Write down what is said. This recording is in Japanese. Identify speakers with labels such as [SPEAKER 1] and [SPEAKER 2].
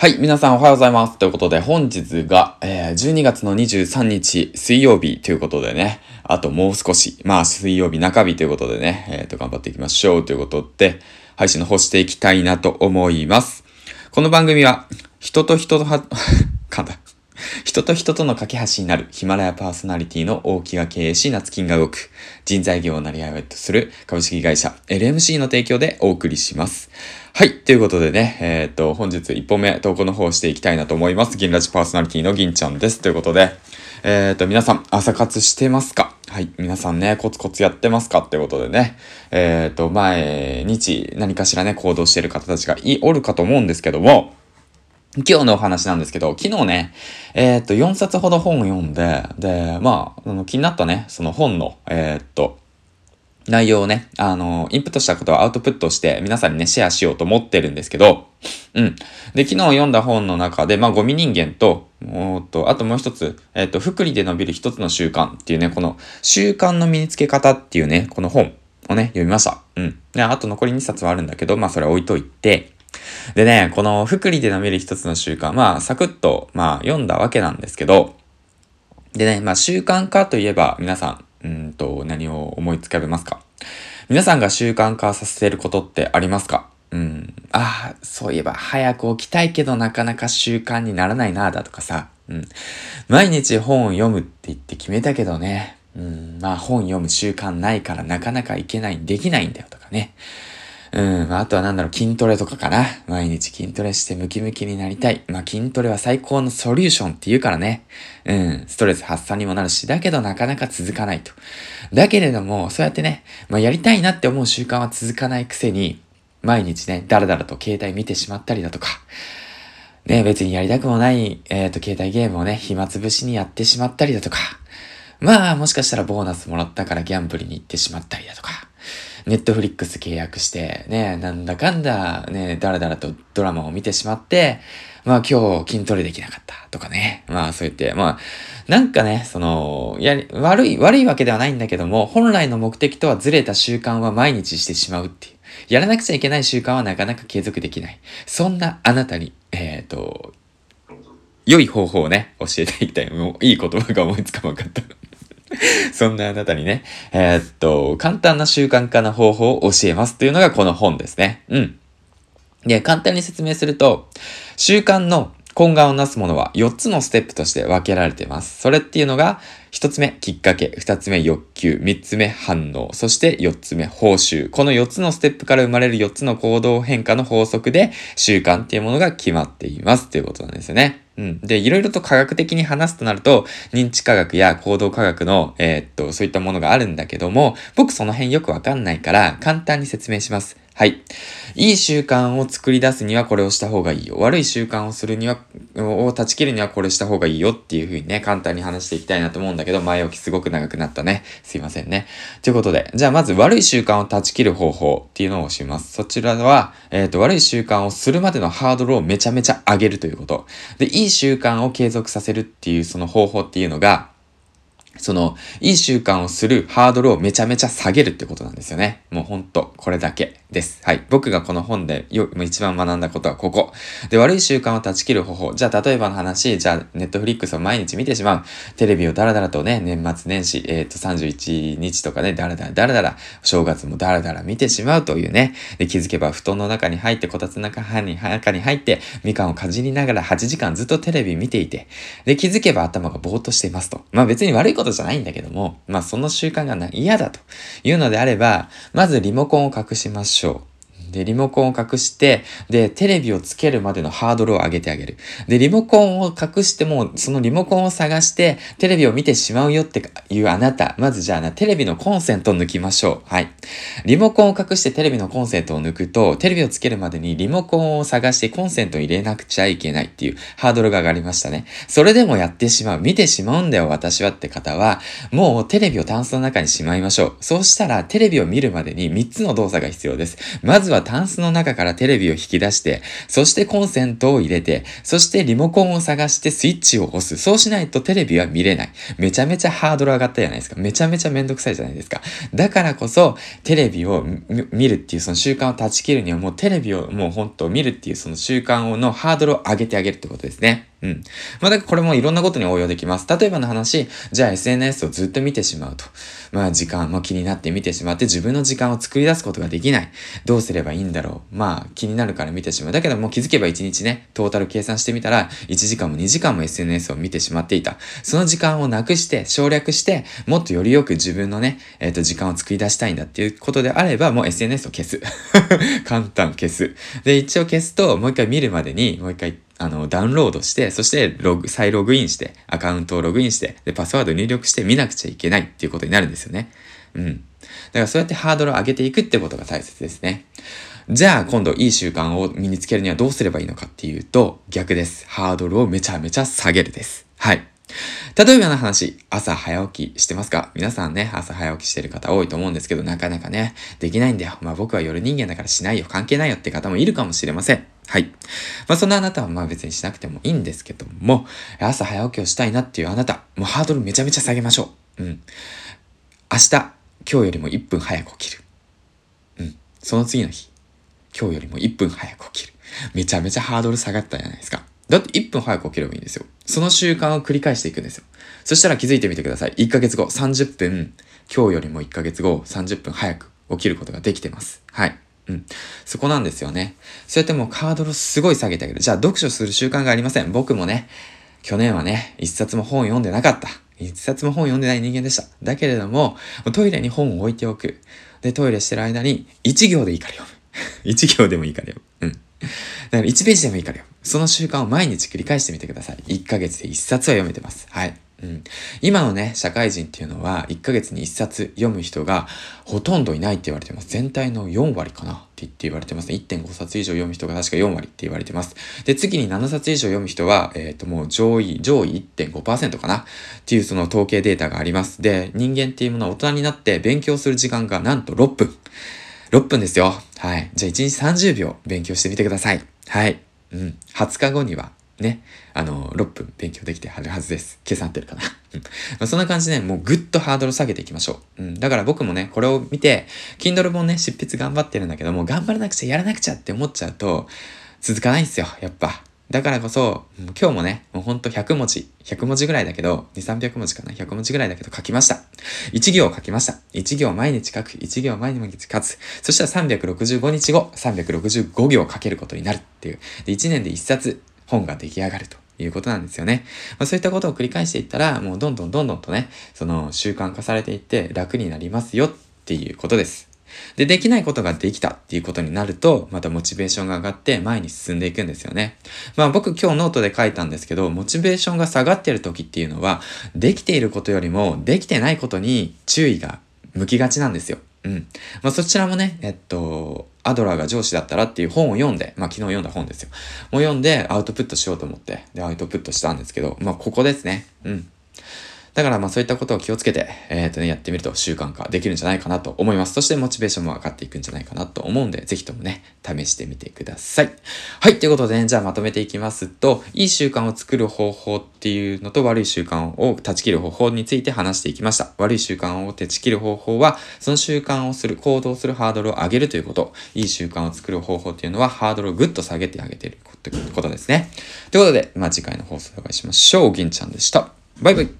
[SPEAKER 1] はい、皆さんおはようございます。ということで、本日が、えー、12月の23日水曜日ということでね、あともう少し、まあ水曜日中日ということでね、えっ、ー、と、頑張っていきましょうということで、配信の方していきたいなと思います。この番組は、人と人とは、かんだ。人と人との架け橋になるヒマラヤパーソナリティの大木が経営し、夏金が動く人材業をなり合いとする株式会社 LMC の提供でお送りします。はい。ということでね、えっ、と、本日1本目投稿の方をしていきたいなと思います。銀ラジパーソナリティの銀ちゃんです。ということで、えっ、と、皆さん、朝活してますか？はい。皆さんね、コツコツやってますか？ってことでね、えっ、と、毎日何かしらね、行動してる方たちがい、おるかと思うんですけども、今日のお話なんですけど、昨日ね、えー、っと、4冊ほど本を読んで、で、まあ、あの気になったね、その本の、えー、っと、内容をね、あの、インプットしたことをアウトプットして皆さんにね、シェアしようと思ってるんですけど、うん。で、昨日読んだ本の中で、まあ、ゴミ人間と、おっと、あともう一つ、えっ、と、福利で伸びる一つの習慣っていうね、この習慣の身につけ方っていうね、この本をね、読みました。うん。で、あと残り2冊はあるんだけど、まあ、それ置いといて、でね、この福利で舐める一つの習慣、まあ、サクッと、まあ、読んだわけなんですけど、でね、まあ、習慣化といえば、皆さん、うんと、何を思いつかべますか？皆さんが習慣化させることってありますか？うん。ああ、そういえば、早く起きたいけど、なかなか習慣にならないな、だとかさ。うん。毎日本を読むって言って決めたけどね。うん。まあ、本読む習慣ないから、なかなかいけない、できないんだよとかね。うん、あとはなんだろう、筋トレとかかな。毎日筋トレしてムキムキになりたい。まあ、筋トレは最高のソリューションって言うからね。うん、ストレス発散にもなるし、だけどなかなか続かないと。だけれども、そうやってね、まあ、やりたいなって思う習慣は続かないくせに、毎日ね、だらだらと携帯見てしまったりだとか、ね、別にやりたくもない、えっ、ー、と、携帯ゲームをね、暇つぶしにやってしまったりだとか、まあ、もしかしたらボーナスもらったからギャンブルに行ってしまったりだとか、ネットフリックス契約して、ね、なんだかんだ、ね、だらだらとドラマを見てしまって、まあ今日筋トレできなかったとかね。まあそう言って、まあ、なんかね、その、やり、悪い、悪いわけではないんだけども、本来の目的とはずれた習慣は毎日してしまうっていう。やらなくちゃいけない習慣はなかなか継続できない。そんなあなたに、えっ、ー、と、良い方法をね、教えていきたい。もういい言葉が思いつかなかった。そんなあなたにね、えー、っと、簡単な習慣化の方法を教えますというのがこの本ですね。うん。で、簡単に説明すると、習慣の根幹をなすものは4つのステップとして分けられています。それっていうのが、1つ目、きっかけ。2つ目、欲求。3つ目、反応。そして4つ目、報酬。この4つのステップから生まれる4つの行動変化の法則で、習慣っていうものが決まっています。ということなんですよね。うん。で、いろいろと科学的に話すとなると、認知科学や行動科学の、えー、っと、そういったものがあるんだけども、僕その辺よくわかんないから、簡単に説明します。はい。いい習慣を作り出すにはこれをした方がいいよ。悪い習慣をするには、を断ち切るにはこれした方がいいよっていう風にね、簡単に話していきたいなと思うんだけど、前置きすごく長くなったね。すいませんね。ということで、じゃあまず悪い習慣を断ち切る方法っていうのをします。そちらは、えっ、ー、と、悪い習慣をするまでのハードルをめちゃめちゃ上げるということ。で、いい習慣を継続させるっていうその方法っていうのが、その、いい習慣をするハードルをめちゃめちゃ下げるってことなんですよね。もうほんと、これだけです。はい。僕がこの本でよ一番学んだことはここ。で、悪い習慣を断ち切る方法。じゃあ、例えばの話、じゃあ、ネットフリックスを毎日見てしまう。テレビをダラダラとね、年末年始、えっ、ー、と、31日とかね、ダラダラダラダラ、正月もダラダラ見てしまうというね。で、気づけば布団の中に入って、こたつの中に中に入って、みかんをかじりながら8時間ずっとテレビ見ていて、で、気づけば頭がぼーっとしていますと。まあ別に悪いことじゃないんだけども、まあその習慣が嫌だというのであれば、まずリモコンを隠しましょう。 그렇죠. で、リモコンを隠して、で、テレビをつけるまでのハードルを上げてあげる。で、リモコンを隠しても、そのリモコンを探して、テレビを見てしまうよっていうあなた。まずじゃあな、テレビのコンセントを抜きましょう。はい。リモコンを隠してテレビのコンセントを抜くと、テレビをつけるまでにリモコンを探してコンセントを入れなくちゃいけないっていうハードルが上がりましたね。それでもやってしまう、見てしまうんだよ、私はって方は、もうテレビをタンスの中にしまいましょう。そうしたら、テレビを見るまでに3つの動作が必要です。まずははタンスの中からテレビを引き出して、そしてコンセントを入れて、そしてリモコンを探してスイッチを押す。そうしないとテレビは見れない。めちゃめちゃハードル上がったじゃないですか。めちゃめちゃめんどくさいじゃないですか。だからこそ、テレビを見るっていうその習慣を断ち切るにはもうテレビをもう本当見るっていうその習慣のハードルを上げてあげるってことですね。うん。まあ、だからこれもいろんなことに応用できます。例えばの話、じゃあ SNS をずっと見てしまうと。まあ時間、まあ気になって見てしまって自分の時間を作り出すことができない。どうすればいいんだろう。まあ気になるから見てしまう。だけどもう気づけば1日ね、トータル計算してみたら、1時間も2時間も SNS を見てしまっていた。その時間をなくして、省略して、もっとよりよく自分のね、えっ、ー、と時間を作り出したいんだっていうことであれば、もう SNS を消す。簡単消す。で、一応消すと、もう一回見るまでに、もう一回あの、ダウンロードして、そしてログ、再ログインして、アカウントをログインして、で、パスワード入力して見なくちゃいけないっていうことになるんですよね。うん。だからそうやってハードルを上げていくってことが大切ですね。じゃあ今度いい習慣を身につけるにはどうすればいいのかっていうと逆です。ハードルをめちゃめちゃ下げるです。はい。例えばの話、朝早起きしてますか？皆さんね、朝早起きしてる方多いと思うんですけど、なかなかね、できないんだよ。まあ僕は夜人間だからしないよ。関係ないよって方もいるかもしれません。はい。まあそんなあなたはまあ別にしなくてもいいんですけども、朝早起きをしたいなっていうあなた、もうハードルめちゃめちゃ下げましょう。うん。明日、今日よりも1分早く起きる。うん。その次の日、今日よりも1分早く起きる。めちゃめちゃハードル下がったじゃないですか。だって1分早く起きればいいんですよ。その習慣を繰り返していくんですよ。そしたら気づいてみてください。1ヶ月後、30分、今日よりも1ヶ月後、30分早く起きることができてます。はい。うん。そこなんですよね。そうやってもうカードルすごい下げてあげる。じゃあ読書する習慣がありません。僕もね、去年はね、一冊も本読んでなかった。一冊も本読んでない人間でした。だけれども、トイレに本を置いておく。で、トイレしてる間に、1行でいいから読む。1行でもいいから読む。うん。だから1ページでもいいからよ。その習慣を毎日繰り返してみてください。1ヶ月で1冊は読めてます。はい。うん、今のね、社会人っていうのは、1ヶ月に1冊読む人がほとんどいないって言われてます。全体の4割かな？って言って言われてますね。1.5冊以上読む人が確か4割って言われてます。で、次に7冊以上読む人は、えっ、ー、ともう上位、上位1.5%かな？っていうその統計データがあります。で、人間っていうものは大人になって勉強する時間がなんと6分。6分ですよ。はい。じゃあ1日30秒勉強してみてください。はい。うん。20日後には、ね、あの、6分勉強できてはるはずです。計算合ってるかな。まあ、そんな感じで、ね、もうぐっとハードル下げていきましょう。うん。だから僕もね、これを見て、Kindle 本ね、執筆頑張ってるんだけども、頑張らなくちゃ、やらなくちゃって思っちゃうと、続かないんですよ、やっぱ。だからこそ、今日もね、もうほんと100文字、100文字ぐらいだけど、2、300文字かな ?100 文字ぐらいだけど書きました。1行書きました。1行毎日書く。1行毎日書く。そしたら365日後、365行書けることになるっていう。で、1年で1冊本が出来上がると。いうことなんですよね。まあ、そういったことを繰り返していったら、もうどんどんどんどんとね、その習慣化されていって楽になりますよっていうことです。で、できないことができたっていうことになると、またモチベーションが上がって前に進んでいくんですよね。まあ僕今日ノートで書いたんですけど、モチベーションが下がってる時っていうのは、できていることよりもできてないことに注意が向きがちなんですよ。うん。まあそちらもね、えっと、アドラーが上司だったらっていう本を読んで、まあ昨日読んだ本ですよ。もう読んでアウトプットしようと思って、で、アウトプットしたんですけど、まあここですね。うん。だからまあそういったことを気をつけて、えっ、ー、とね、やってみると習慣化できるんじゃないかなと思います。そしてモチベーションも上がっていくんじゃないかなと思うんで、ぜひともね、試してみてください。はい、ということで、ね、じゃあまとめていきますと、いい習慣を作る方法っていうのと悪い習慣を断ち切る方法について話していきました。悪い習慣を断ち切る方法は、その習慣をする、行動するハードルを上げるということ。いい習慣を作る方法っていうのは、ハードルをぐっと下げてあげていることですね。ということで、まあ次回の放送でお会いしましょう。銀ちゃんでした。バイバイ。